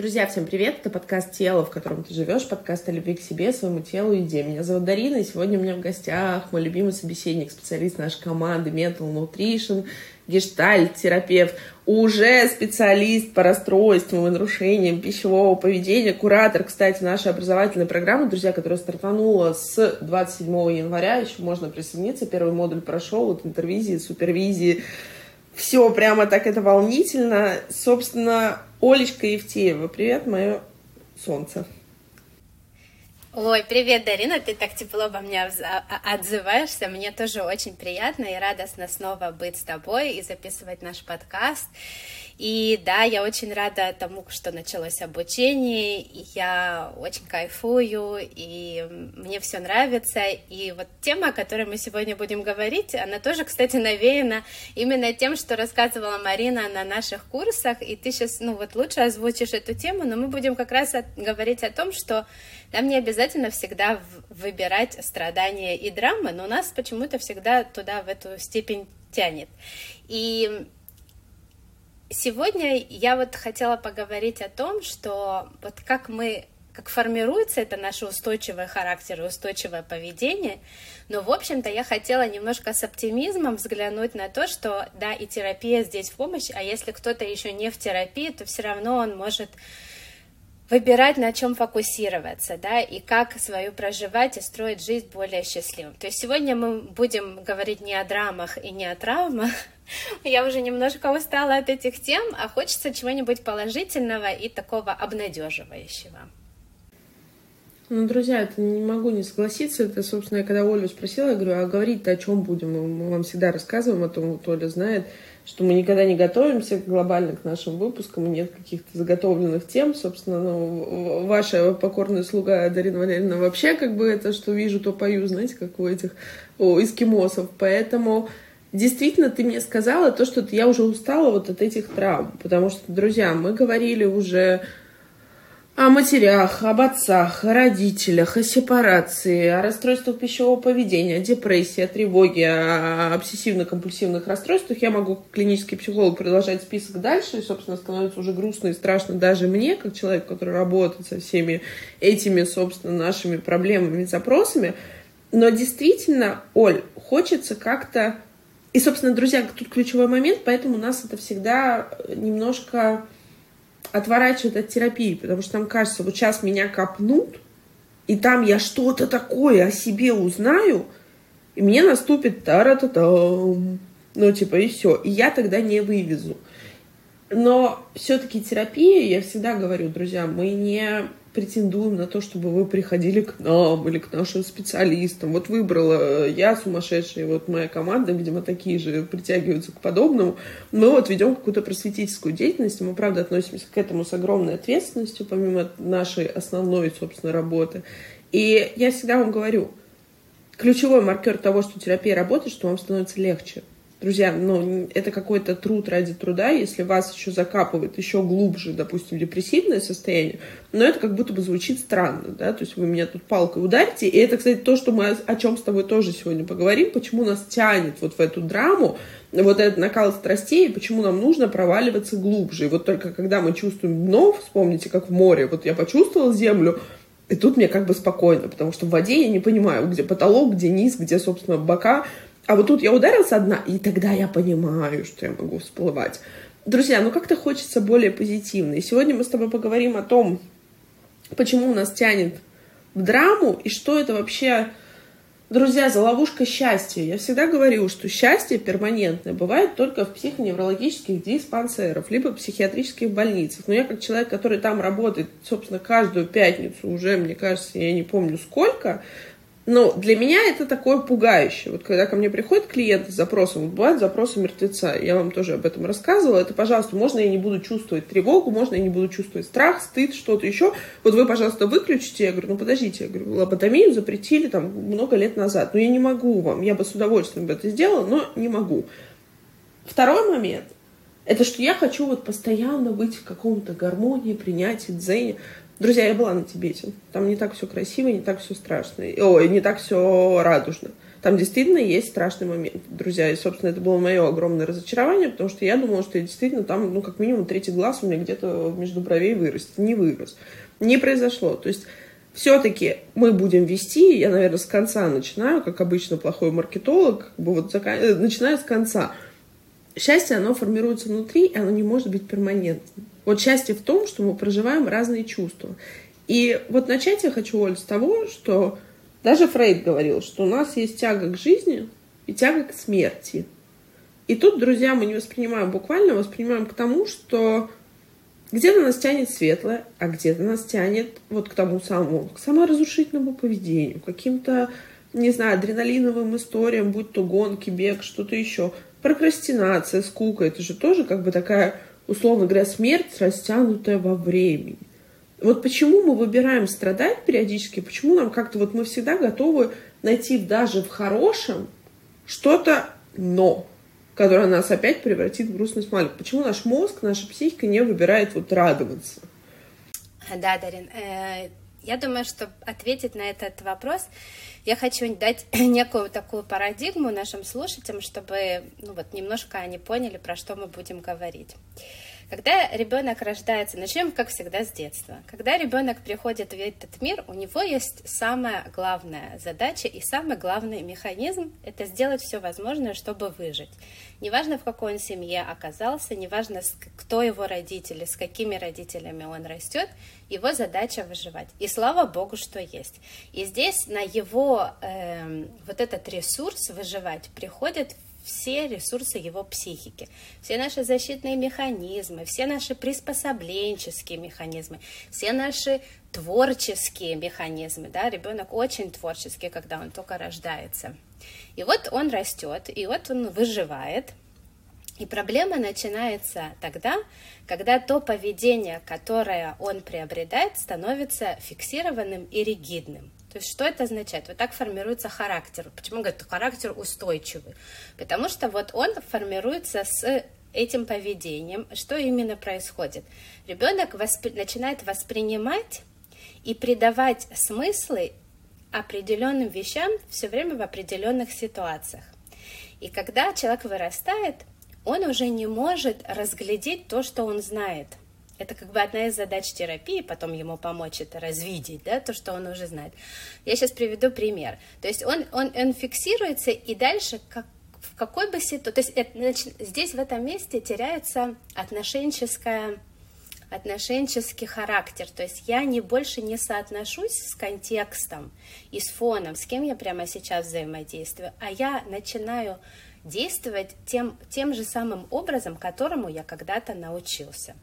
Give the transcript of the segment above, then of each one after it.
Друзья, всем привет! Это подкаст «Тело, в котором ты живешь», подкаст о любви к себе, своему телу и еде. Меня зовут Дарина, и сегодня у меня в гостях мой любимый собеседник, специалист нашей команды Mental Nutrition, гештальт-терапевт, уже специалист по расстройствам и нарушениям пищевого поведения, куратор, кстати, нашей образовательной программы, друзья, которая стартанула с 27 января, еще можно присоединиться, первый модуль прошел, вот интервизии, супервизии, все прямо так это волнительно. Собственно, Олечка Евтеева, привет, мое солнце. Ой, привет, Дарина, ты так тепло обо мне отзываешься. Мне тоже очень приятно и радостно снова быть с тобой и записывать наш подкаст. И да, я очень рада тому, что началось обучение, и я очень кайфую, и мне все нравится. И вот тема, о которой мы сегодня будем говорить, она тоже, кстати, навеяна именно тем, что рассказывала Марина на наших курсах, и ты сейчас, ну вот лучше озвучишь эту тему, но мы будем как раз говорить о том, что нам не обязательно всегда выбирать страдания и драмы, но нас почему-то всегда туда, в эту степень тянет. И Сегодня я вот хотела поговорить о том, что вот как мы как формируется это наше устойчивое характер и устойчивое поведение. Но, в общем-то, я хотела немножко с оптимизмом взглянуть на то, что, да, и терапия здесь в помощь, а если кто-то еще не в терапии, то все равно он может выбирать, на чем фокусироваться, да, и как свою проживать и строить жизнь более счастливым. То есть сегодня мы будем говорить не о драмах и не о травмах, я уже немножко устала от этих тем, а хочется чего-нибудь положительного и такого обнадеживающего. Ну, друзья, это не могу не согласиться. Это, собственно, я когда Олю спросила, я говорю, а говорить-то о чем будем? Мы вам всегда рассказываем о том, вот Оля знает, что мы никогда не готовимся глобально к нашим выпускам, нет каких-то заготовленных тем. Собственно, ну, ваша покорная слуга Дарина Валерьевна вообще как бы это, что вижу, то пою, знаете, как у этих у эскимосов. Поэтому действительно ты мне сказала то, что я уже устала вот от этих травм. Потому что, друзья, мы говорили уже о матерях, об отцах, о родителях, о сепарации, о расстройствах пищевого поведения, о депрессии, о тревоге, о обсессивно-компульсивных расстройствах. Я могу как клинический психолог продолжать список дальше, и, собственно, становится уже грустно и страшно даже мне, как человек, который работает со всеми этими, собственно, нашими проблемами и запросами. Но действительно, Оль, хочется как-то... И, собственно, друзья, тут ключевой момент, поэтому нас это всегда немножко отворачивает от терапии, потому что там кажется, вот сейчас меня копнут, и там я что-то такое о себе узнаю, и мне наступит тара та там ну, типа, и все. И я тогда не вывезу. Но все-таки терапия, я всегда говорю, друзья, мы не претендуем на то, чтобы вы приходили к нам или к нашим специалистам. Вот выбрала э, я сумасшедшая, вот моя команда, видимо, такие же притягиваются к подобному. Мы вот ведем какую-то просветительскую деятельность, мы, правда, относимся к этому с огромной ответственностью, помимо нашей основной, собственно, работы. И я всегда вам говорю, ключевой маркер того, что терапия работает, что вам становится легче. Друзья, ну, это какой-то труд ради труда, если вас еще закапывает еще глубже, допустим, депрессивное состояние, но это как будто бы звучит странно, да, то есть вы меня тут палкой ударите, и это, кстати, то, что мы о чем с тобой тоже сегодня поговорим, почему нас тянет вот в эту драму, вот этот накал страстей, почему нам нужно проваливаться глубже. И вот только когда мы чувствуем дно, вспомните, как в море, вот я почувствовала землю, и тут мне как бы спокойно, потому что в воде я не понимаю, где потолок, где низ, где, собственно, бока, а вот тут я ударился одна, и тогда я понимаю, что я могу всплывать. Друзья, ну как-то хочется более позитивно. И сегодня мы с тобой поговорим о том, почему нас тянет в драму и что это вообще, друзья, за ловушка счастья. Я всегда говорю, что счастье перманентное бывает только в психоневрологических диспансерах, либо психиатрических больницах. Но я как человек, который там работает, собственно, каждую пятницу уже, мне кажется, я не помню сколько, но для меня это такое пугающее. Вот когда ко мне приходит клиент с запросом, вот бывают запросы мертвеца, я вам тоже об этом рассказывала, это, пожалуйста, можно я не буду чувствовать тревогу, можно я не буду чувствовать страх, стыд, что-то еще. Вот вы, пожалуйста, выключите. Я говорю, ну подождите, я говорю, лоботомию запретили там много лет назад, но я не могу вам, я бы с удовольствием бы это сделала, но не могу. Второй момент, это что я хочу вот постоянно быть в каком-то гармонии, принятии, дзене. Друзья, я была на Тибете. Там не так все красиво, не так все страшно. Ой, не так все радужно. Там действительно есть страшный момент, друзья. И, собственно, это было мое огромное разочарование, потому что я думала, что я действительно там, ну, как минимум, третий глаз у меня где-то между бровей вырастет. Не вырос. Не произошло. То есть все-таки мы будем вести, я, наверное, с конца начинаю, как обычно плохой маркетолог, как бы вот зака... Э, начинаю с конца. Счастье, оно формируется внутри, и оно не может быть перманентным. Вот счастье в том, что мы проживаем разные чувства. И вот начать я хочу, Оль, с того, что даже Фрейд говорил, что у нас есть тяга к жизни и тяга к смерти. И тут, друзья, мы не воспринимаем буквально, воспринимаем к тому, что где-то нас тянет светлое, а где-то нас тянет вот к тому самому, к саморазрушительному поведению, каким-то, не знаю, адреналиновым историям, будь то гонки, бег, что-то еще. Прокрастинация, скука, это же тоже как бы такая, условно говоря, смерть, растянутая во времени. Вот почему мы выбираем страдать периодически, почему нам как-то вот мы всегда готовы найти даже в хорошем что-то но, которое нас опять превратит в грустный смайлик. Почему наш мозг, наша психика не выбирает вот радоваться? Да, Дарин, э, я думаю, что ответить на этот вопрос, я хочу дать некую такую парадигму нашим слушателям, чтобы ну, вот, немножко они поняли, про что мы будем говорить. Когда ребенок рождается, начнем, как всегда, с детства. Когда ребенок приходит в этот мир, у него есть самая главная задача и самый главный механизм – это сделать все возможное, чтобы выжить. Неважно, в какой он семье оказался, неважно, кто его родители, с какими родителями он растет, его задача выживать. И слава богу, что есть. И здесь на его э, вот этот ресурс выживать приходит все ресурсы его психики, все наши защитные механизмы, все наши приспособленческие механизмы, все наши творческие механизмы. Да? Ребенок очень творческий, когда он только рождается. И вот он растет, и вот он выживает. И проблема начинается тогда, когда то поведение, которое он приобретает, становится фиксированным и ригидным. То есть что это означает? Вот так формируется характер. Почему говорят, характер устойчивый? Потому что вот он формируется с этим поведением. Что именно происходит? Ребенок воспри... начинает воспринимать и придавать смыслы определенным вещам все время в определенных ситуациях. И когда человек вырастает, он уже не может разглядеть то, что он знает – это как бы одна из задач терапии, потом ему помочь это развидеть, да, то, что он уже знает. Я сейчас приведу пример. То есть он, он, он фиксируется, и дальше как, в какой бы ситуации... То есть это, значит, здесь, в этом месте, теряется отношенческая отношенческий характер, то есть я не больше не соотношусь с контекстом и с фоном, с кем я прямо сейчас взаимодействую, а я начинаю действовать тем, тем же самым образом, которому я когда-то научился.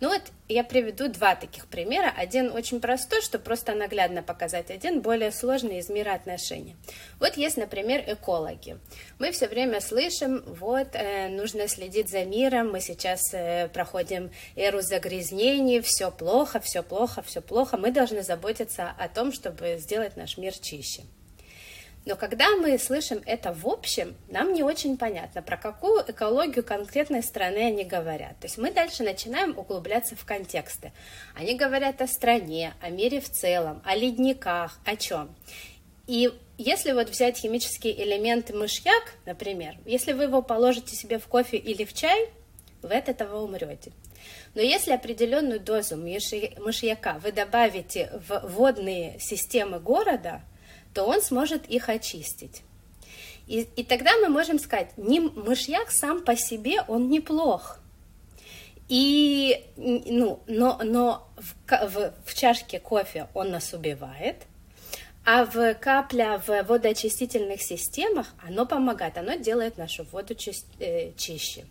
Ну вот я приведу два таких примера. Один очень простой, чтобы просто наглядно показать, один более сложный из мира отношений. Вот есть, например, экологи. Мы все время слышим, вот, э, нужно следить за миром, мы сейчас э, проходим эру загрязнений, все плохо, все плохо, все плохо. Мы должны заботиться о том, чтобы сделать наш мир чище. Но когда мы слышим это в общем, нам не очень понятно, про какую экологию конкретной страны они говорят. То есть мы дальше начинаем углубляться в контексты. Они говорят о стране, о мире в целом, о ледниках, о чем. И если вот взять химический элемент мышьяк, например, если вы его положите себе в кофе или в чай, вы от этого умрете. Но если определенную дозу мышьяка вы добавите в водные системы города – то он сможет их очистить. И, и тогда мы можем сказать, не, мышьяк сам по себе, он неплох. И, ну, но, но в, в, в чашке кофе он нас убивает, а в капля в водоочистительных системах оно помогает, оно делает нашу воду э, чище.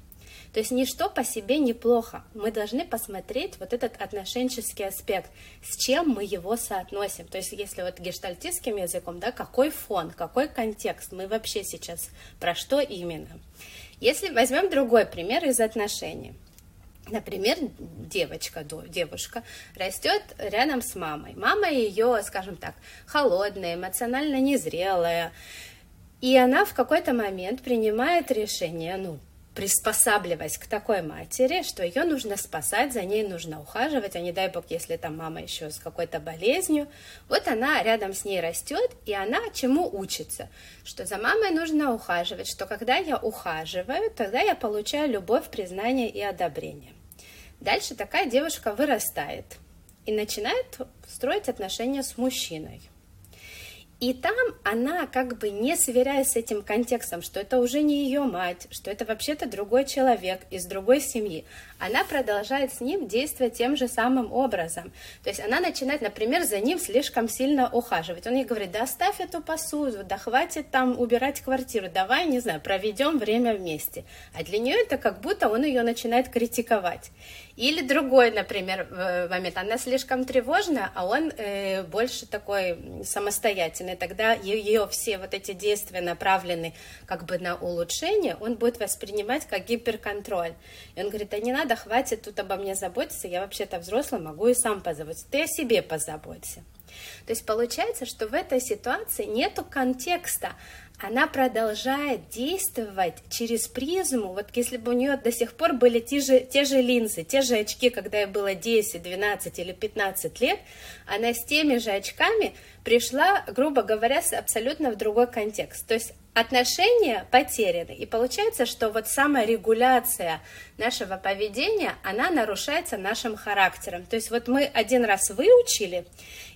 То есть ничто по себе неплохо. Мы должны посмотреть вот этот отношенческий аспект, с чем мы его соотносим. То есть если вот гештальтистским языком, да, какой фон, какой контекст, мы вообще сейчас про что именно. Если возьмем другой пример из отношений. Например, девочка, девушка растет рядом с мамой. Мама ее, скажем так, холодная, эмоционально незрелая. И она в какой-то момент принимает решение, ну, приспосабливаясь к такой матери, что ее нужно спасать, за ней нужно ухаживать, а не дай бог, если там мама еще с какой-то болезнью. Вот она рядом с ней растет, и она чему учится? Что за мамой нужно ухаживать, что когда я ухаживаю, тогда я получаю любовь, признание и одобрение. Дальше такая девушка вырастает и начинает строить отношения с мужчиной. И там она как бы не сверяясь с этим контекстом, что это уже не ее мать, что это вообще-то другой человек из другой семьи, она продолжает с ним действовать тем же самым образом. То есть она начинает, например, за ним слишком сильно ухаживать. Он ей говорит, да оставь эту посуду, да хватит там убирать квартиру, давай, не знаю, проведем время вместе. А для нее это как будто он ее начинает критиковать. Или другой, например, момент, она слишком тревожна, а он э, больше такой самостоятельный, тогда ее все вот эти действия направлены как бы на улучшение, он будет воспринимать как гиперконтроль. И он говорит, да не надо, хватит тут обо мне заботиться, я вообще-то взрослый, могу и сам позаботиться, ты о себе позаботься. То есть получается, что в этой ситуации нету контекста, она продолжает действовать через призму, вот если бы у нее до сих пор были те же, те же линзы, те же очки, когда ей было 10, 12 или 15 лет, она с теми же очками пришла, грубо говоря, абсолютно в другой контекст. То есть отношения потеряны. И получается, что вот саморегуляция нашего поведения, она нарушается нашим характером. То есть вот мы один раз выучили,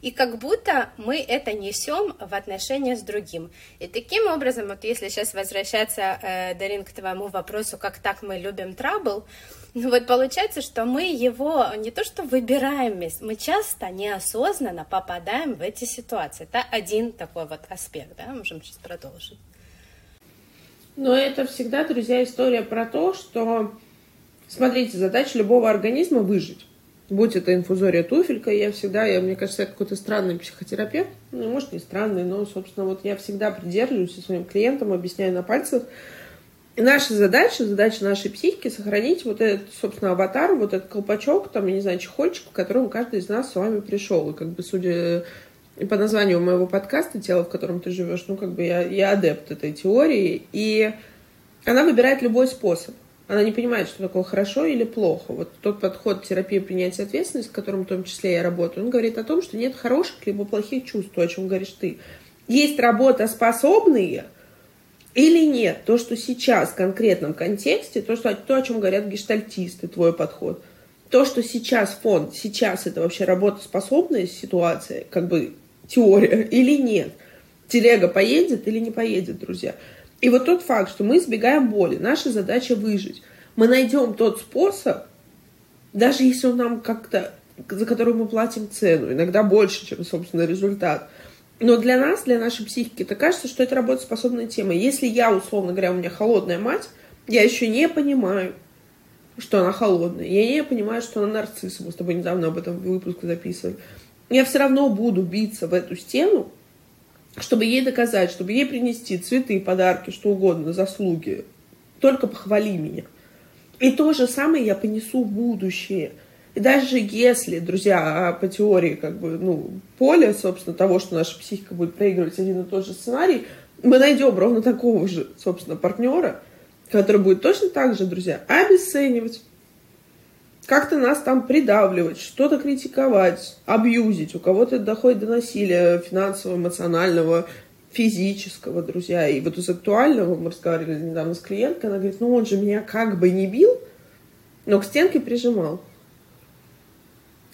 и как будто мы это несем в отношения с другим. И таким образом, вот если сейчас возвращаться, э, Дарин, к твоему вопросу, как так мы любим трабл, ну вот получается, что мы его не то что выбираем, мы часто неосознанно попадаем в эти ситуации. Это один такой вот аспект, да, можем сейчас продолжить. Но это всегда, друзья, история про то, что, смотрите, задача любого организма выжить. Будь это инфузория туфелька, я всегда, я, мне кажется, я какой-то странный психотерапевт, ну, может, не странный, но, собственно, вот я всегда придерживаюсь своим клиентам, объясняю на пальцах. И наша задача, задача нашей психики сохранить вот этот, собственно, аватар, вот этот колпачок, там, я не знаю, чехольчик, в котором каждый из нас с вами пришел. И как бы, судя и по названию моего подкаста «Тело, в котором ты живешь», ну, как бы я, я адепт этой теории, и она выбирает любой способ. Она не понимает, что такое хорошо или плохо. Вот тот подход терапии принятия ответственности, с которым в том числе я работаю, он говорит о том, что нет хороших либо плохих чувств, о чем говоришь ты. Есть работоспособные или нет. То, что сейчас в конкретном контексте, то, что, то о чем говорят гештальтисты, твой подход. То, что сейчас фонд, сейчас это вообще работоспособная ситуация, как бы теория или нет. Телега поедет или не поедет, друзья. И вот тот факт, что мы избегаем боли, наша задача выжить. Мы найдем тот способ, даже если он нам как-то, за который мы платим цену, иногда больше, чем, собственно, результат. Но для нас, для нашей психики, это кажется, что это работоспособная тема. Если я, условно говоря, у меня холодная мать, я еще не понимаю, что она холодная. Я не понимаю, что она нарцисс. Мы с тобой недавно об этом выпуск записывали я все равно буду биться в эту стену, чтобы ей доказать, чтобы ей принести цветы, подарки, что угодно, заслуги. Только похвали меня. И то же самое я понесу в будущее. И даже если, друзья, а по теории как бы, ну, поле, собственно, того, что наша психика будет проигрывать один и тот же сценарий, мы найдем ровно такого же, собственно, партнера, который будет точно так же, друзья, обесценивать, как-то нас там придавливать, что-то критиковать, абьюзить. У кого-то доходит до насилия финансового, эмоционального, физического, друзья. И вот из актуального, мы разговаривали недавно с клиенткой, она говорит, ну он же меня как бы не бил, но к стенке прижимал.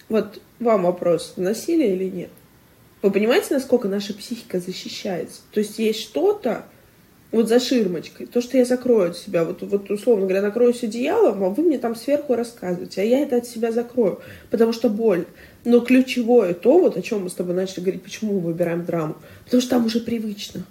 Вот вам вопрос, насилие или нет? Вы понимаете, насколько наша психика защищается? То есть есть что-то, вот за ширмочкой, то, что я закрою от себя, вот, вот условно говоря, накроюсь одеялом, а вы мне там сверху рассказываете, а я это от себя закрою, потому что боль. Но ключевое то, вот о чем мы с тобой начали говорить, почему мы выбираем драму, потому что там уже привычно.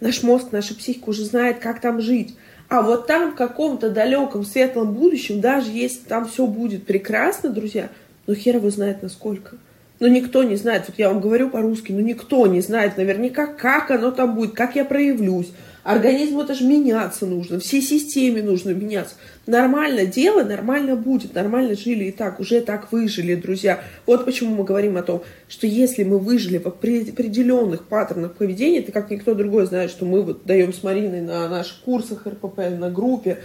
Наш мозг, наша психика уже знает, как там жить. А вот там в каком-то далеком светлом будущем, даже если там все будет прекрасно, друзья, ну хер его знает насколько. Но никто не знает, вот я вам говорю по-русски, но никто не знает наверняка, как оно там будет, как я проявлюсь, Организму это же меняться нужно, всей системе нужно меняться. Нормально дело, нормально будет, нормально жили и так, уже так выжили, друзья. Вот почему мы говорим о том, что если мы выжили в определенных паттернах поведения, ты как никто другой знает, что мы вот даем с Мариной на наших курсах РПП, на группе,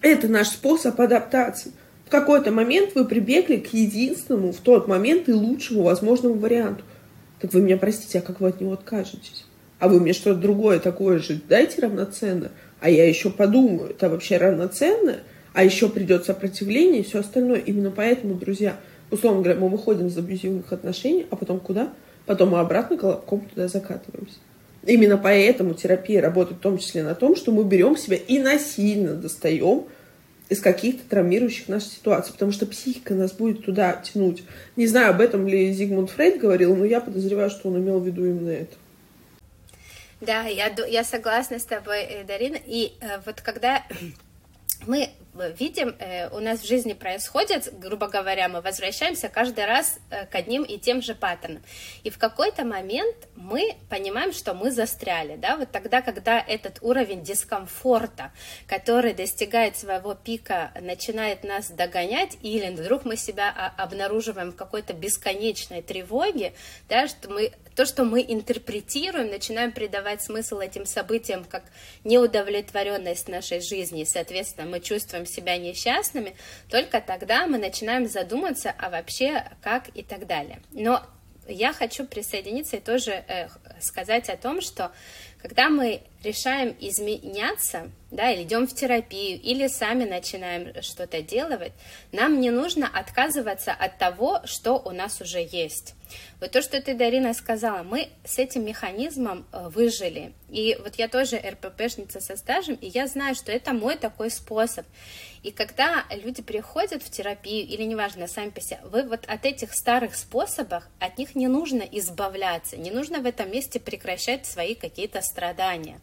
Это наш способ адаптации. В какой-то момент вы прибегли к единственному в тот момент и лучшему возможному варианту. Так вы меня простите, а как вы от него откажетесь? А вы мне что-то другое такое же дайте равноценно, а я еще подумаю, это вообще равноценно, а еще придет сопротивление и все остальное. Именно поэтому, друзья, условно говоря, мы выходим из абьюзивных отношений, а потом куда? Потом мы обратно колобком туда закатываемся. Именно поэтому терапия работает в том числе на том, что мы берем себя и насильно достаем из каких-то травмирующих наших ситуаций, потому что психика нас будет туда тянуть. Не знаю, об этом ли Зигмунд Фрейд говорил, но я подозреваю, что он имел в виду именно это. Да, я, я согласна с тобой, э, Дарина. И э, вот когда мы видим, э, у нас в жизни происходит, грубо говоря, мы возвращаемся каждый раз э, к одним и тем же паттернам. И в какой-то момент мы понимаем, что мы застряли, да, вот тогда, когда этот уровень дискомфорта, который достигает своего пика, начинает нас догонять, или вдруг мы себя обнаруживаем в какой-то бесконечной тревоге, да, что мы то, что мы интерпретируем, начинаем придавать смысл этим событиям как неудовлетворенность нашей жизни, соответственно, мы чувствуем себя несчастными, только тогда мы начинаем задуматься, а вообще как и так далее. Но я хочу присоединиться и тоже э, сказать о том, что когда мы решаем изменяться, да, или идем в терапию, или сами начинаем что-то делать, нам не нужно отказываться от того, что у нас уже есть. Вот то, что ты, Дарина, сказала, мы с этим механизмом э, выжили. И вот я тоже РППшница со стажем, и я знаю, что это мой такой способ. И когда люди приходят в терапию, или неважно, сами по себе, вы вот от этих старых способов, от них не нужно избавляться, не нужно в этом месте прекращать свои какие-то страдания.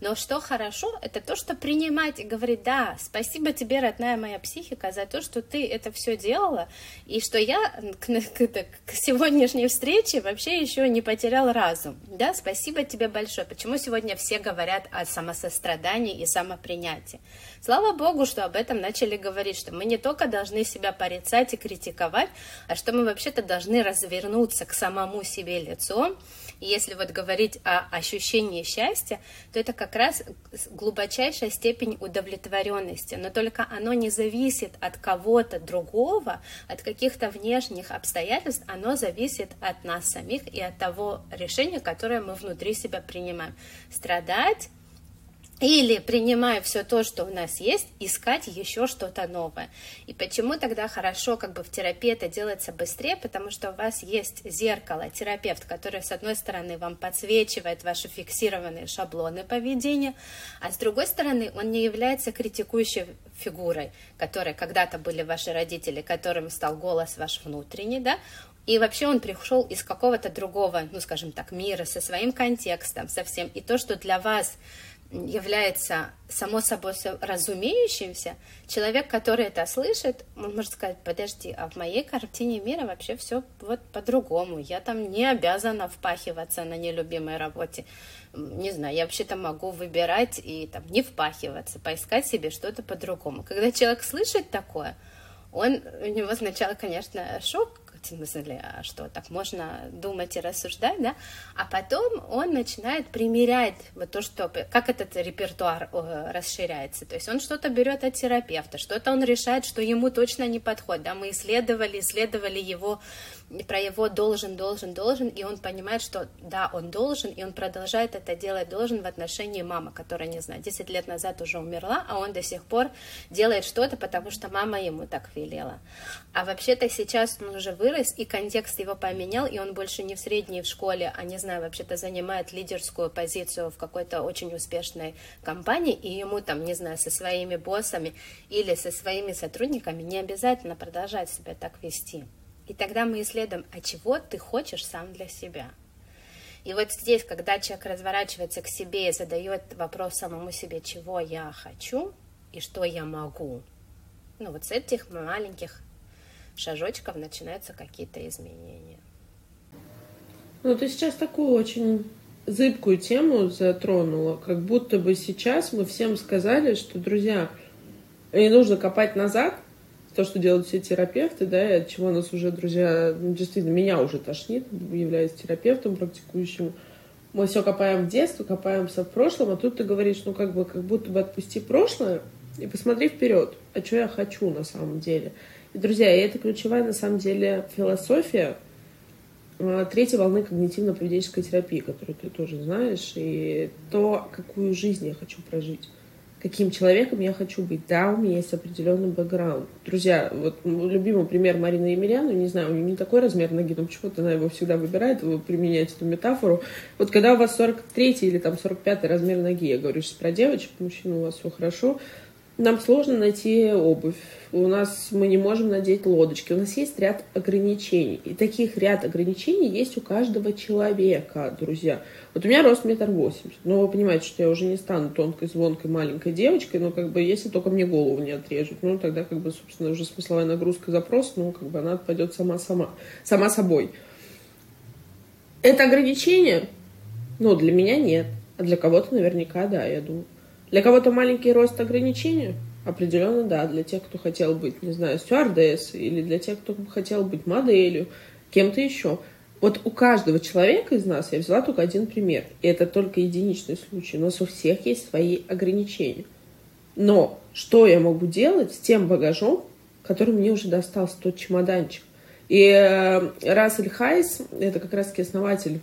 Но что хорошо, это то, что принимать и говорить, да, спасибо тебе, родная моя психика, за то, что ты это все делала, и что я к, к, к сегодняшней встрече вообще еще не потерял разум. Да, спасибо тебе большое. Почему сегодня все говорят о самосострадании и самопринятии? Слава Богу, что об этом начали говорить, что мы не только должны себя порицать и критиковать, а что мы вообще-то должны развернуться к самому себе лицом, если вот говорить о ощущении счастья, то это как раз глубочайшая степень удовлетворенности, но только оно не зависит от кого-то другого, от каких-то внешних обстоятельств, оно зависит от нас самих и от того решения, которое мы внутри себя принимаем. Страдать или, принимая все то, что у нас есть, искать еще что-то новое. И почему тогда хорошо как бы в терапии это делается быстрее? Потому что у вас есть зеркало, терапевт, который, с одной стороны, вам подсвечивает ваши фиксированные шаблоны поведения, а с другой стороны, он не является критикующей фигурой, которой когда-то были ваши родители, которым стал голос ваш внутренний, да, и вообще он пришел из какого-то другого, ну, скажем так, мира, со своим контекстом, совсем. И то, что для вас является само собой разумеющимся, человек, который это слышит, он может сказать, подожди, а в моей картине мира вообще все вот по-другому. Я там не обязана впахиваться на нелюбимой работе. Не знаю, я вообще-то могу выбирать и там не впахиваться, поискать себе что-то по-другому. Когда человек слышит такое, он, у него сначала, конечно, шок, смысле, а что, так можно думать и рассуждать, да, а потом он начинает примерять вот то, что, как этот репертуар э, расширяется, то есть он что-то берет от терапевта, что-то он решает, что ему точно не подходит, да, мы исследовали, исследовали его про его должен, должен, должен, и он понимает, что да, он должен, и он продолжает это делать должен в отношении мамы, которая, не знаю, 10 лет назад уже умерла, а он до сих пор делает что-то, потому что мама ему так велела. А вообще-то сейчас он уже вырос, и контекст его поменял, и он больше не в средней в школе, а, не знаю, вообще-то занимает лидерскую позицию в какой-то очень успешной компании, и ему там, не знаю, со своими боссами или со своими сотрудниками не обязательно продолжать себя так вести. И тогда мы исследуем, а чего ты хочешь сам для себя. И вот здесь, когда человек разворачивается к себе и задает вопрос самому себе, чего я хочу и что я могу, ну вот с этих маленьких шажочков начинаются какие-то изменения. Ну, ты сейчас такую очень зыбкую тему затронула, как будто бы сейчас мы всем сказали, что, друзья, не нужно копать назад, то, что делают все терапевты, да, и от чего нас уже, друзья, ну, действительно, меня уже тошнит, являясь терапевтом практикующим. Мы все копаем в детство, копаемся в прошлом, а тут ты говоришь, ну, как бы, как будто бы отпусти прошлое, и посмотри вперед, а что я хочу на самом деле. И, друзья, и это ключевая на самом деле философия э, третьей волны когнитивно-поведенческой терапии, которую ты тоже знаешь, и то, какую жизнь я хочу прожить каким человеком я хочу быть. Да, у меня есть определенный бэкграунд. Друзья, вот любимый пример Марины Емельяну, не знаю, у нее не такой размер ноги, но почему-то она его всегда выбирает, вы применяете эту метафору. Вот когда у вас 43 или там 45 размер ноги, я говорю сейчас про девочек, мужчин у вас все хорошо, нам сложно найти обувь. У нас мы не можем надеть лодочки. У нас есть ряд ограничений. И таких ряд ограничений есть у каждого человека, друзья. Вот у меня рост метр восемьдесят. Но вы понимаете, что я уже не стану тонкой, звонкой, маленькой девочкой, но как бы если только мне голову не отрежут, ну тогда как бы, собственно, уже смысловая нагрузка, запрос, ну как бы она отпадет сама-сама, сама собой. Это ограничение? Ну, для меня нет. А для кого-то наверняка да, я думаю. Для кого-то маленький рост ограничения? Определенно, да. Для тех, кто хотел быть, не знаю, стюардессой, или для тех, кто хотел быть моделью, кем-то еще. Вот у каждого человека из нас я взяла только один пример. И это только единичный случай. У нас у всех есть свои ограничения. Но что я могу делать с тем багажом, который мне уже достался, тот чемоданчик? И э, Рассель Хайс, это как раз-таки основатель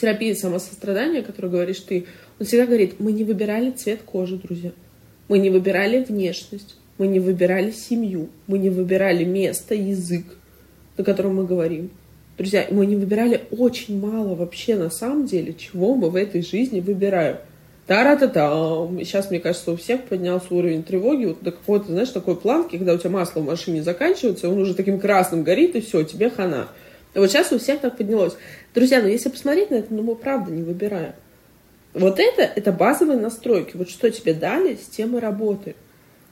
терапии самосострадания, который говоришь ты, он всегда говорит, мы не выбирали цвет кожи, друзья. Мы не выбирали внешность. Мы не выбирали семью. Мы не выбирали место, язык, на котором мы говорим. Друзья, мы не выбирали очень мало вообще на самом деле, чего мы в этой жизни выбираем. Тара-та-та. Сейчас, мне кажется, у всех поднялся уровень тревоги вот до какой-то, знаешь, такой планки, когда у тебя масло в машине заканчивается, он уже таким красным горит, и все, тебе хана. И вот сейчас у всех так поднялось. Друзья, ну если посмотреть на это, ну мы правда не выбираем. Вот это, это базовые настройки. Вот что тебе дали, с тем и работай.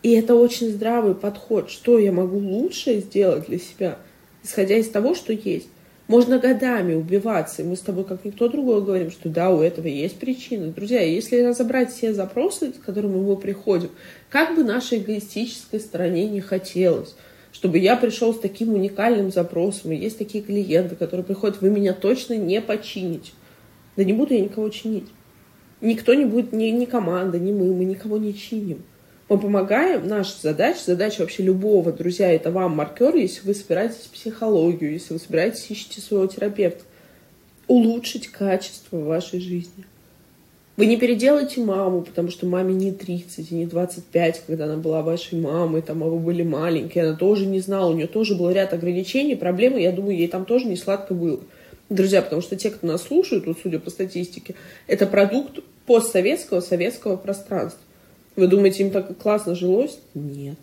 И это очень здравый подход. Что я могу лучше сделать для себя, исходя из того, что есть. Можно годами убиваться, и мы с тобой, как никто другой, говорим, что да, у этого есть причины. Друзья, если разобрать все запросы, с которыми мы приходим, как бы нашей эгоистической стороне не хотелось, чтобы я пришел с таким уникальным запросом, и есть такие клиенты, которые приходят, вы меня точно не почините. Да не буду я никого чинить. Никто не будет, ни, ни команда, ни мы, мы никого не чиним. Мы помогаем, наша задача, задача вообще любого, друзья, это вам маркер, если вы собираетесь психологию, если вы собираетесь ищете своего терапевта, улучшить качество вашей жизни. Вы не переделайте маму, потому что маме не 30 и не 25, когда она была вашей мамой, там, а вы были маленькие, она тоже не знала, у нее тоже был ряд ограничений, проблемы, я думаю, ей там тоже не сладко было. Друзья, потому что те, кто нас слушают, вот судя по статистике, это продукт постсоветского, советского пространства. Вы думаете, им так классно жилось? Нет.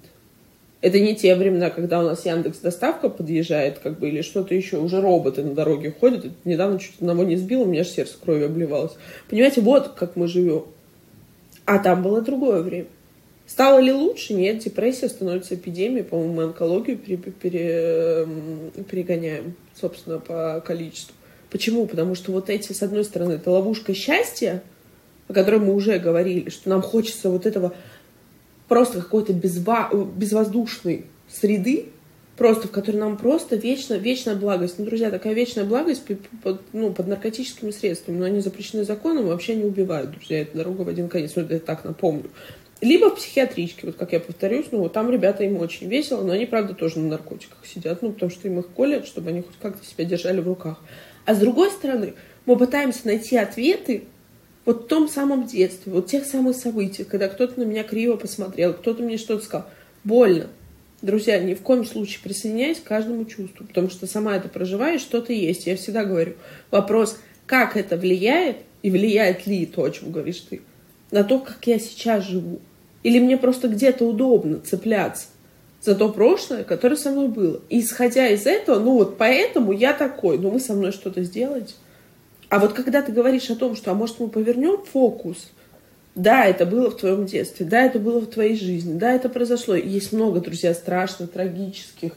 Это не те времена, когда у нас Яндекс доставка подъезжает, как бы, или что-то еще, уже роботы на дороге ходят. недавно чуть одного не сбил, у меня аж сердце кровью обливалось. Понимаете, вот как мы живем. А там было другое время. Стало ли лучше? Нет, депрессия становится эпидемией. По-моему, мы онкологию пере, пере, перегоняем, собственно, по количеству. Почему? Потому что вот эти, с одной стороны, это ловушка счастья, о которой мы уже говорили, что нам хочется вот этого просто какой-то безва... безвоздушной среды, просто в которой нам просто вечно, вечная благость. Ну, друзья, такая вечная благость под, ну, под наркотическими средствами, но они запрещены законом, вообще не убивают, друзья, это дорога в один конец, ну, это я так напомню. Либо в психиатричке, вот как я повторюсь, ну, вот там ребята им очень весело, но они, правда, тоже на наркотиках сидят, ну, потому что им их колят, чтобы они хоть как-то себя держали в руках. А с другой стороны, мы пытаемся найти ответы вот в том самом детстве, вот тех самых событиях, когда кто-то на меня криво посмотрел, кто-то мне что-то сказал. Больно. Друзья, ни в коем случае присоединяюсь к каждому чувству, потому что сама это проживаю, что-то есть. Я всегда говорю, вопрос, как это влияет, и влияет ли то, о чем говоришь ты, на то, как я сейчас живу. Или мне просто где-то удобно цепляться за то прошлое, которое со мной было. И исходя из этого, ну вот поэтому я такой, ну вы со мной что-то сделаете. А вот когда ты говоришь о том, что, а может, мы повернем фокус, да, это было в твоем детстве, да, это было в твоей жизни, да, это произошло. Есть много, друзья, страшных, трагических,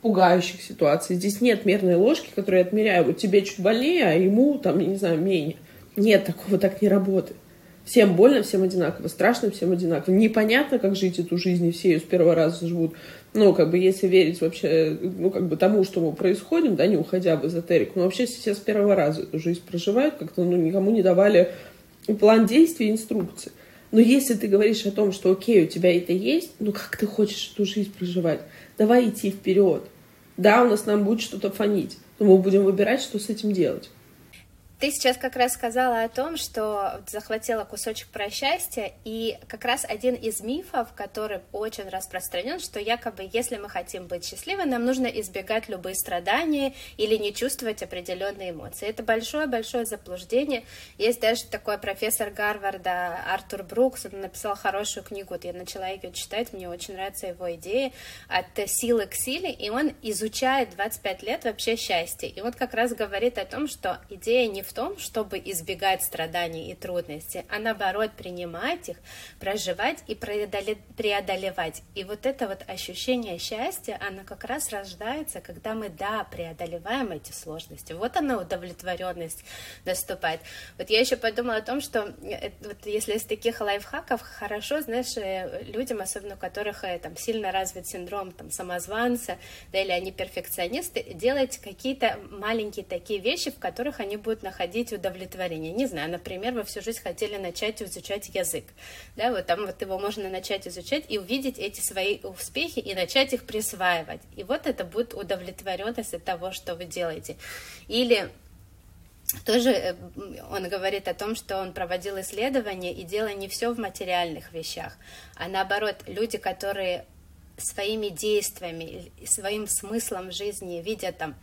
пугающих ситуаций. Здесь нет мерной ложки, которую я отмеряю. Вот тебе чуть больнее, а ему, там, я не знаю, менее. Нет, такого так не работает. Всем больно, всем одинаково, страшно, всем одинаково. Непонятно, как жить эту жизнь, и все ее с первого раза живут. Ну, как бы, если верить вообще, ну, как бы тому, что мы происходим, да, не уходя в эзотерику, но вообще все с первого раза эту жизнь проживают, как-то, ну, никому не давали план действий, инструкции. Но если ты говоришь о том, что окей, у тебя это есть, ну как ты хочешь эту жизнь проживать? Давай идти вперед. Да, у нас нам будет что-то фонить, но мы будем выбирать, что с этим делать. Ты сейчас как раз сказала о том, что захватила кусочек про счастье, и как раз один из мифов, который очень распространен, что якобы если мы хотим быть счастливы, нам нужно избегать любые страдания или не чувствовать определенные эмоции. Это большое-большое заблуждение. Есть даже такой профессор Гарварда Артур Брукс, он написал хорошую книгу, вот я начала ее читать, мне очень нравятся его идеи от силы к силе, и он изучает 25 лет вообще счастье. И он как раз говорит о том, что идея не в том, чтобы избегать страданий и трудностей, а наоборот принимать их, проживать и преодолевать. И вот это вот ощущение счастья, оно как раз рождается, когда мы, да, преодолеваем эти сложности. Вот она удовлетворенность наступает. Вот я еще подумала о том, что э, вот если из таких лайфхаков хорошо, знаешь, э, людям, особенно у которых э, там сильно развит синдром там самозванца, да, или они перфекционисты, делать какие-то маленькие такие вещи, в которых они будут находиться находить удовлетворение. Не знаю, например, вы всю жизнь хотели начать изучать язык, да, вот там вот его можно начать изучать и увидеть эти свои успехи и начать их присваивать. И вот это будет удовлетворенность от того, что вы делаете. Или тоже э, он говорит о том, что он проводил исследования, и дело не все в материальных вещах, а наоборот, люди, которые своими действиями, своим смыслом жизни видят там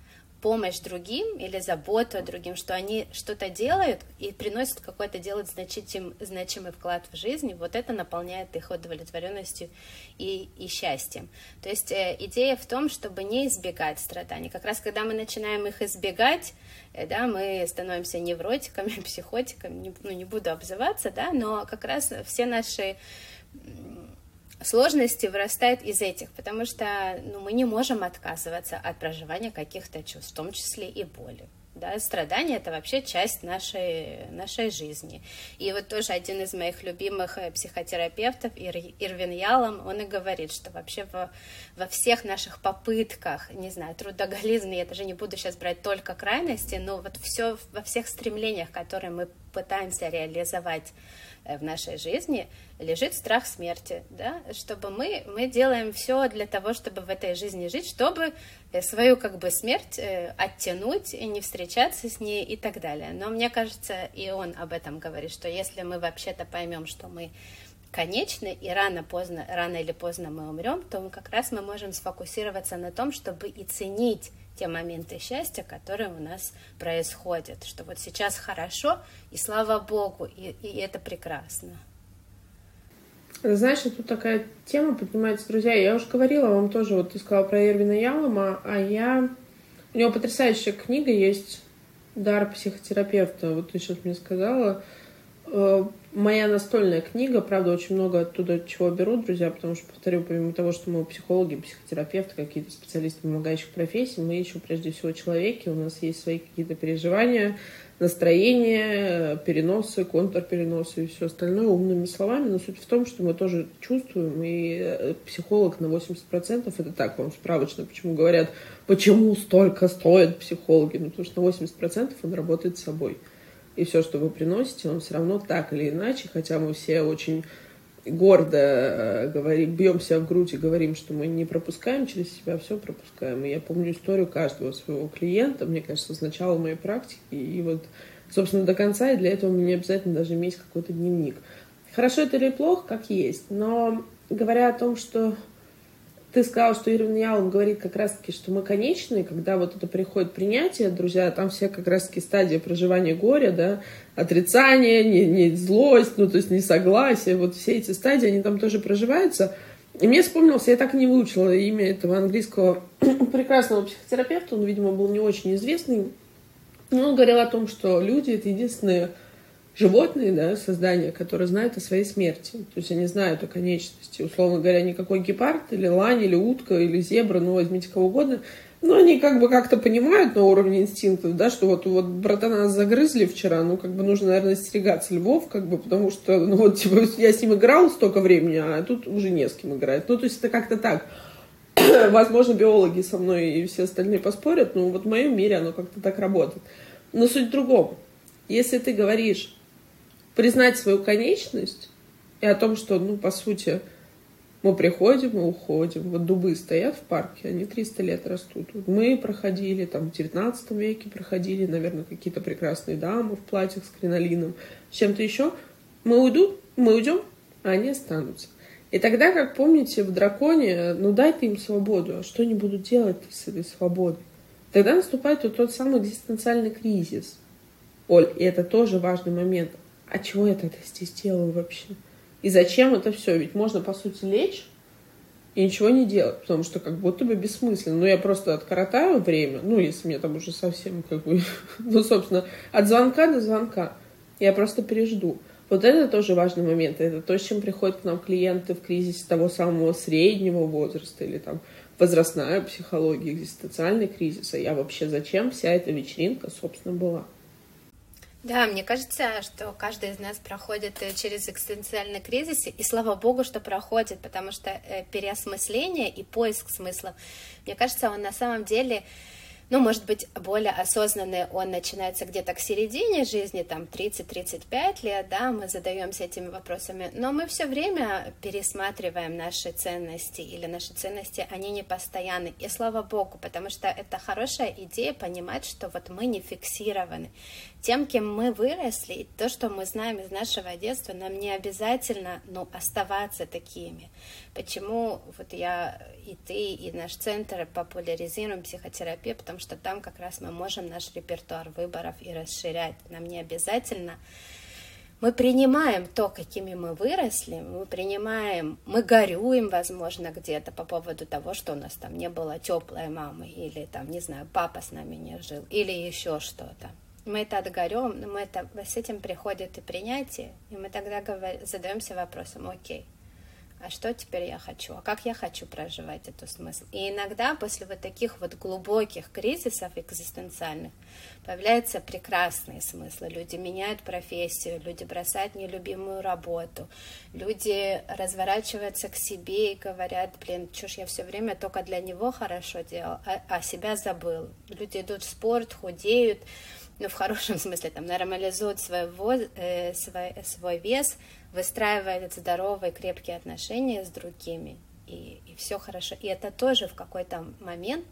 помощь другим или заботу о другим, что они что-то делают и приносят какой-то делать значим, значимый вклад в жизнь, вот это наполняет их удовлетворенностью и, и счастьем. То есть э, идея в том, чтобы не избегать страданий. Как раз когда мы начинаем их избегать, э, да, мы становимся невротиками, психотиками, не, ну, не буду обзываться, да, но как раз все наши сложности вырастают из этих, потому что ну, мы не можем отказываться от проживания каких-то чувств, в том числе и боли. Да, страдания это вообще часть нашей, нашей жизни. И вот тоже один из моих любимых э, психотерапевтов, Ир, Ирвин Ялом, он и говорит, что вообще во, во всех наших попытках, не знаю, трудоголизм, я даже не буду сейчас брать только крайности, но вот все во всех стремлениях, которые мы пытаемся реализовать в нашей жизни лежит страх смерти, да, чтобы мы, мы делаем все для того, чтобы в этой жизни жить, чтобы э, свою как бы смерть э, оттянуть и не встречаться с ней и так далее. Но мне кажется, и он об этом говорит, что если мы вообще-то поймем, что мы конечны, и рано, поздно, рано или поздно мы умрем, то как раз мы можем сфокусироваться на том, чтобы и ценить те моменты счастья, которые у нас происходят, что вот сейчас хорошо, и слава Богу, и, и это прекрасно. Знаешь, тут такая тема поднимается, друзья. Я уже говорила вам тоже, вот ты сказала про Эрвина Ялома, а я... У него потрясающая книга есть «Дар психотерапевта». Вот ты сейчас мне сказала. Моя настольная книга, правда, очень много оттуда чего беру, друзья, потому что, повторю, помимо того, что мы психологи, психотерапевты, какие-то специалисты помогающих профессий, мы еще прежде всего человеки, у нас есть свои какие-то переживания, настроения, переносы, контрпереносы и все остальное умными словами, но суть в том, что мы тоже чувствуем, и э, психолог на 80% это так, вам справочно, почему говорят, почему столько стоят психологи, ну, потому что на 80% он работает с собой и все, что вы приносите, он все равно так или иначе, хотя мы все очень гордо э, говорим, бьемся в грудь и говорим, что мы не пропускаем через себя, все пропускаем. И я помню историю каждого своего клиента, мне кажется, с начала моей практики, и вот, собственно, до конца, и для этого мне обязательно даже иметь какой-то дневник. Хорошо это или плохо, как есть, но говоря о том, что ты сказал, что Ирвин Ялом говорит как раз-таки, что мы конечные, когда вот это приходит принятие, друзья, там все как раз-таки стадии проживания горя, да, отрицание, не, не злость, ну, то есть несогласие, вот все эти стадии, они там тоже проживаются. И мне вспомнился, я так и не выучила имя этого английского прекрасного психотерапевта, он, видимо, был не очень известный, но он говорил о том, что люди — это единственные животные, да, создания, которые знают о своей смерти. То есть они знают о конечности. Условно говоря, никакой гепард или лань, или утка, или зебра, ну, возьмите кого угодно, но они как бы как-то понимают на уровне инстинктов, да, что вот, вот братана загрызли вчера, ну, как бы нужно, наверное, остерегаться львов, как бы, потому что, ну, вот, типа, я с ним играл столько времени, а тут уже не с кем играть. Ну, то есть это как-то так. Возможно, биологи со мной и все остальные поспорят, но вот в моем мире оно как-то так работает. Но суть в другом. Если ты говоришь, признать свою конечность, И о том, что, ну, по сути, мы приходим и уходим. Вот дубы стоят в парке, они 300 лет растут. Вот мы проходили, там, в 19 веке проходили, наверное, какие-то прекрасные дамы в платьях с кринолином, с чем-то еще. Мы уйдут, мы уйдем, а они останутся. И тогда, как помните, в драконе, ну дай ты им свободу, а что они будут делать с этой свободой? Тогда наступает вот тот самый экзистенциальный кризис. Оль, и это тоже важный момент. А чего я тогда здесь делаю вообще? И зачем это все? Ведь можно, по сути, лечь и ничего не делать, потому что как будто бы бессмысленно. Ну, я просто откоротаю время, ну, если мне там уже совсем как бы, ну, собственно, от звонка до звонка. Я просто пережду. Вот это тоже важный момент. Это то, с чем приходят к нам клиенты в кризисе того самого среднего возраста или там возрастная психология, экзистенциальный кризис. А я вообще зачем вся эта вечеринка, собственно, была? Да, мне кажется, что каждый из нас проходит э, через экзистенциальный кризис, и слава богу, что проходит, потому что э, переосмысление и поиск смысла, мне кажется, он на самом деле ну, может быть, более осознанный. Он начинается где-то к середине жизни, там 30-35 лет, да, мы задаемся этими вопросами, но мы все время пересматриваем наши ценности, или наши ценности, они не постоянны, и слава богу, потому что это хорошая идея понимать, что вот мы не фиксированы. Тем, кем мы выросли, то, что мы знаем из нашего детства, нам не обязательно, ну, оставаться такими. Почему вот я и ты, и наш центр популяризируем психотерапию, потому что там как раз мы можем наш репертуар выборов и расширять. Нам не обязательно мы принимаем то, какими мы выросли, мы принимаем, мы горюем, возможно, где-то по поводу того, что у нас там не было теплой мамы, или там, не знаю, папа с нами не жил, или еще что-то. Мы это отгорем, но мы это, с этим приходит и принятие, и мы тогда говор, задаемся вопросом, окей, а что теперь я хочу, а как я хочу проживать эту смысл. И иногда после вот таких вот глубоких кризисов экзистенциальных появляются прекрасные смыслы. Люди меняют профессию, люди бросают нелюбимую работу, люди разворачиваются к себе и говорят, блин, что ж я все время только для него хорошо делал, а, а себя забыл. Люди идут в спорт, худеют, ну, в хорошем смысле, там, нормализуют свой, воз, э, свой, свой вес, выстраивают здоровые, крепкие отношения с другими, и, и все хорошо. И это тоже в какой-то момент,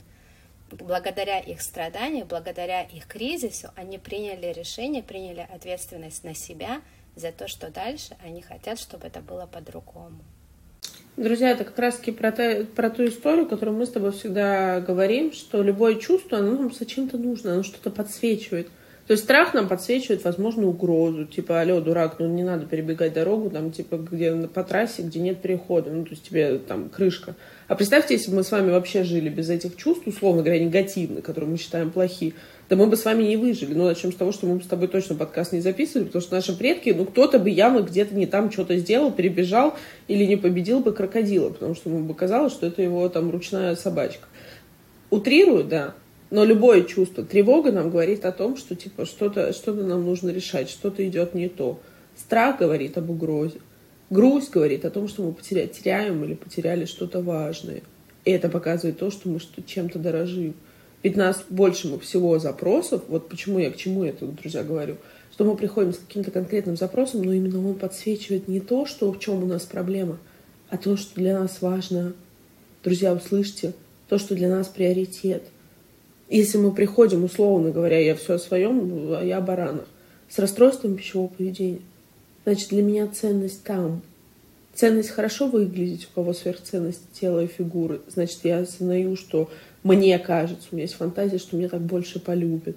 благодаря их страданию, благодаря их кризису, они приняли решение, приняли ответственность на себя за то, что дальше они хотят, чтобы это было по-другому. Друзья, это как раз-таки про, та, про ту историю, которую мы с тобой всегда говорим, что любое чувство, оно нам зачем-то нужно, оно что-то подсвечивает. То есть страх нам подсвечивает возможную угрозу. Типа, алло, дурак, ну не надо перебегать дорогу, там, типа, где по трассе, где нет перехода. Ну, то есть тебе там крышка. А представьте, если бы мы с вами вообще жили без этих чувств, условно говоря, негативных, которые мы считаем плохие, да мы бы с вами не выжили. Ну, начнем с того, что мы бы с тобой точно подкаст не записывали, потому что наши предки, ну, кто-то бы явно где-то не там что-то сделал, перебежал или не победил бы крокодила, потому что ему бы казалось, что это его там ручная собачка. Утрирую, да, но любое чувство, тревога нам говорит о том, что типа что-то что нам нужно решать, что-то идет не то. Страх говорит об угрозе. Грусть говорит о том, что мы потеря... теряем или потеряли что-то важное. И это показывает то, что мы что чем-то дорожим. Ведь нас больше всего запросов, вот почему я к чему это, друзья, говорю, что мы приходим с каким-то конкретным запросом, но именно он подсвечивает не то, что в чем у нас проблема, а то, что для нас важно. Друзья, услышьте, то, что для нас приоритет – если мы приходим, условно говоря, я все о своем, а я о баранах, с расстройством пищевого поведения, значит, для меня ценность там. Ценность хорошо выглядеть, у кого сверхценность тела и фигуры. Значит, я осознаю, что мне кажется, у меня есть фантазия, что меня так больше полюбят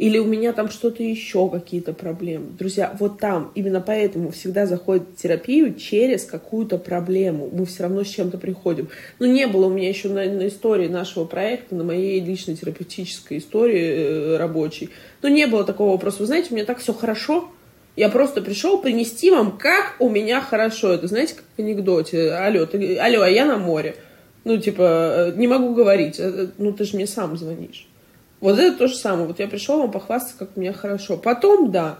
или у меня там что-то еще, какие-то проблемы. Друзья, вот там, именно поэтому всегда заходит в терапию через какую-то проблему. Мы все равно с чем-то приходим. Но ну, не было у меня еще на, на истории нашего проекта, на моей личной терапевтической истории э, рабочей, но не было такого вопроса. Вы знаете, у меня так все хорошо, я просто пришел принести вам, как у меня хорошо. Это, знаете, как в анекдоте. Алло, ты, алло, а я на море. Ну, типа, э, не могу говорить. Э, ну, ты же мне сам звонишь. Вот это то же самое. Вот я пришел вам похвастаться, как у меня хорошо. Потом, да,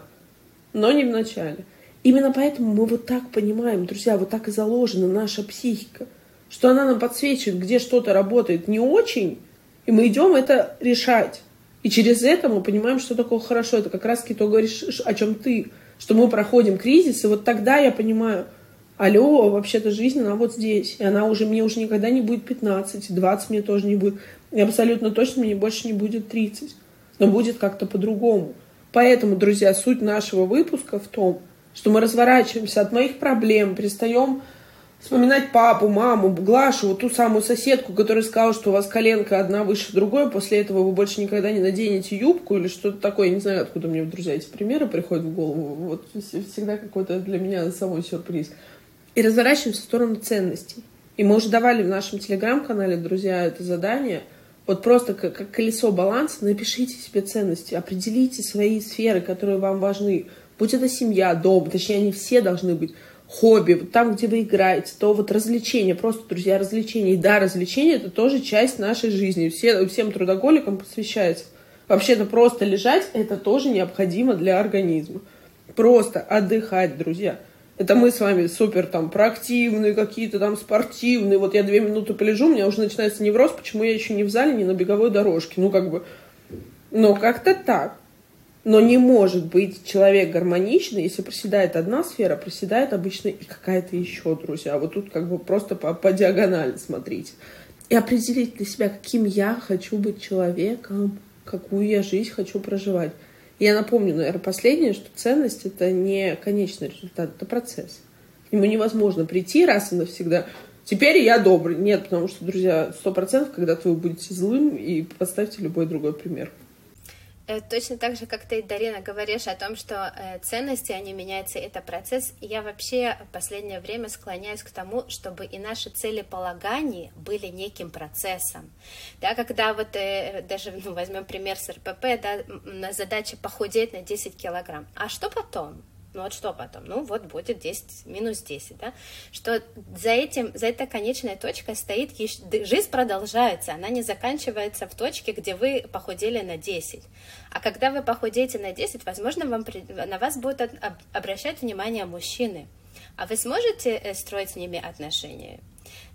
но не в начале. Именно поэтому мы вот так понимаем, друзья, вот так и заложена наша психика, что она нам подсвечивает, где что-то работает не очень, и мы идем это решать. И через это мы понимаем, что такое хорошо. Это как раз-таки то говоришь, о чем ты, что мы проходим кризис, и вот тогда я понимаю, алло, вообще-то жизнь, она вот здесь. И она уже, мне уже никогда не будет 15, 20 мне тоже не будет. И абсолютно точно мне больше не будет 30. Но будет как-то по-другому. Поэтому, друзья, суть нашего выпуска в том, что мы разворачиваемся от моих проблем, перестаем вспоминать папу, маму, Глашу, вот ту самую соседку, которая сказала, что у вас коленка одна выше другой, после этого вы больше никогда не наденете юбку или что-то такое. Я не знаю, откуда мне, друзья, эти примеры приходят в голову. Вот всегда какой-то для меня самой сюрприз. И разворачиваемся в сторону ценностей. И мы уже давали в нашем телеграм-канале, друзья, это задание. Вот просто как, как колесо баланса напишите себе ценности, определите свои сферы, которые вам важны. Будь это семья, дом, точнее, они все должны быть хобби, там, где вы играете, то вот развлечения, просто, друзья, развлечения. И да, развлечения — это тоже часть нашей жизни. Все, всем трудоголикам посвящается. Вообще-то просто лежать — это тоже необходимо для организма. Просто отдыхать, друзья. Это мы с вами супер там проактивные какие-то там спортивные. Вот я две минуты полежу, у меня уже начинается невроз, почему я еще не в зале, не на беговой дорожке. Ну, как бы, ну, как-то так. Но не может быть человек гармоничный, если проседает одна сфера, проседает обычно и какая-то еще, друзья. Вот тут как бы просто по, по диагонали смотрите. И определить для себя, каким я хочу быть человеком, какую я жизнь хочу проживать. Я напомню, наверное, последнее, что ценность — это не конечный результат, это процесс. К нему невозможно прийти раз и навсегда. Теперь я добрый. Нет, потому что, друзья, сто процентов, когда вы будете злым, и поставьте любой другой пример. Э, точно так же, как ты, Дарина, говоришь о том, что э, ценности, они меняются, это процесс. Я вообще в последнее время склоняюсь к тому, чтобы и наши целеполагания были неким процессом. Да, когда вот э, даже ну, возьмем пример с РПП, да, на задаче похудеть на 10 килограмм. А что потом? Ну вот что потом? Ну вот будет 10, минус 10, да? Что за этим, за этой конечной точкой стоит, жизнь продолжается, она не заканчивается в точке, где вы похудели на 10. А когда вы похудеете на 10, возможно, вам, на вас будут обращать внимание мужчины. А вы сможете э, строить с ними отношения?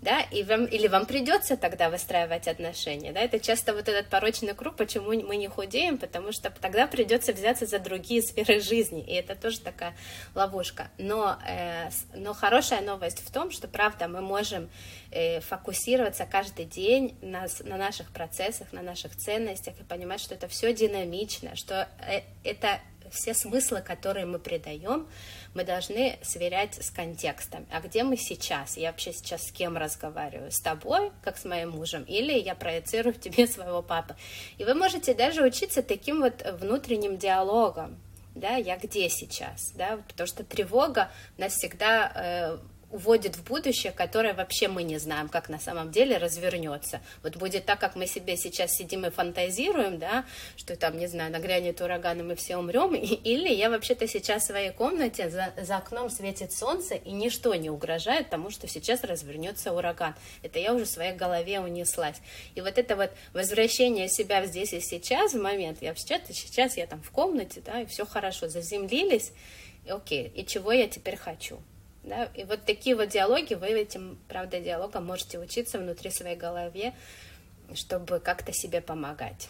да, и вам, или вам придется тогда выстраивать отношения, да, это часто вот этот порочный круг, почему мы не худеем, потому что тогда придется взяться за другие сферы жизни, и это тоже такая ловушка, но, э, но хорошая новость в том, что, правда, мы можем э, фокусироваться каждый день на, на наших процессах, на наших ценностях и понимать, что это все динамично, что э, это все смыслы, которые мы придаем, мы должны сверять с контекстом. А где мы сейчас? Я вообще сейчас с кем разговариваю? С тобой, как с моим мужем? Или я проецирую в тебе своего папы? И вы можете даже учиться таким вот внутренним диалогом. Да, я где сейчас, да, потому что тревога нас всегда э, уводит в будущее, которое вообще мы не знаем, как на самом деле развернется. Вот будет так, как мы себе сейчас сидим и фантазируем, да, что там, не знаю, нагрянет ураган, и мы все умрем, или я вообще-то сейчас в своей комнате, за, за окном светит солнце, и ничто не угрожает тому, что сейчас развернется ураган. Это я уже в своей голове унеслась. И вот это вот возвращение себя здесь и сейчас, в момент, я сейчас, сейчас я там в комнате, да, и все хорошо, заземлились, и окей, и чего я теперь хочу? Да? И вот такие вот диалоги, вы этим, правда, диалогом можете учиться внутри своей голове, чтобы как-то себе помогать.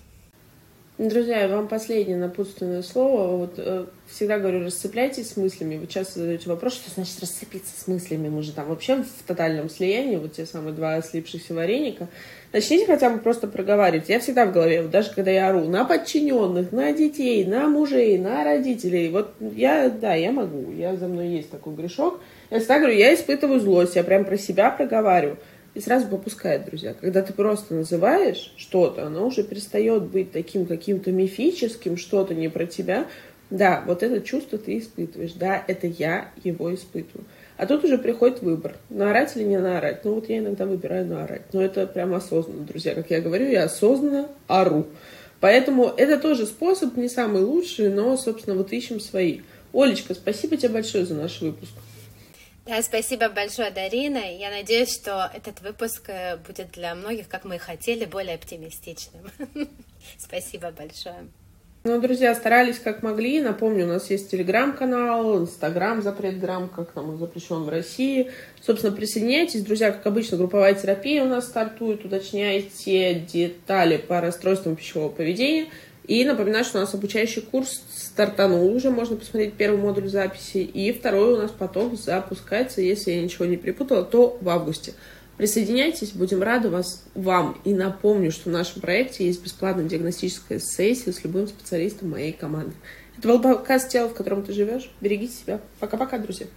Друзья, вам последнее напутственное слово. Вот э, всегда говорю, расцепляйтесь с мыслями. Вы часто задаете вопрос, что значит расцепиться с мыслями? Мы же там вообще в тотальном слиянии, вот те самые два слипшихся вареника. Начните хотя бы просто проговаривать. Я всегда в голове, вот даже когда я ору на подчиненных, на детей, на мужей, на родителей. Вот я, да, я могу. Я за мной есть такой грешок. Я всегда говорю, я испытываю злость, я прям про себя проговариваю. И сразу попускает, друзья. Когда ты просто называешь что-то, оно уже перестает быть таким каким-то мифическим, что-то не про тебя. Да, вот это чувство ты испытываешь. Да, это я его испытываю. А тут уже приходит выбор, наорать или не наорать. Ну вот я иногда выбираю наорать. Но это прям осознанно, друзья. Как я говорю, я осознанно ору. Поэтому это тоже способ, не самый лучший, но, собственно, вот ищем свои. Олечка, спасибо тебе большое за наш выпуск. Да, спасибо большое, Дарина. Я надеюсь, что этот выпуск э, будет для многих, как мы и хотели, более оптимистичным. Спасибо большое. Ну, друзья, старались как могли. Напомню, у нас есть телеграм-канал, инстаграм запретграм, как там он запрещен в России. Собственно, присоединяйтесь. Друзья, как обычно, групповая терапия у нас стартует. Уточняйте детали по расстройствам пищевого поведения – И напоминаю, что у нас обучающий курс стартанул уже, можно посмотреть первый модуль записи, и второй у нас потом запускается, если я ничего не перепутала, то в августе. Присоединяйтесь, будем рады вас, вам. И напомню, что в нашем проекте есть бесплатная диагностическая сессия с любым специалистом моей команды. Это был подкаст «Тело, в котором ты живешь». Берегите себя. Пока-пока, друзья.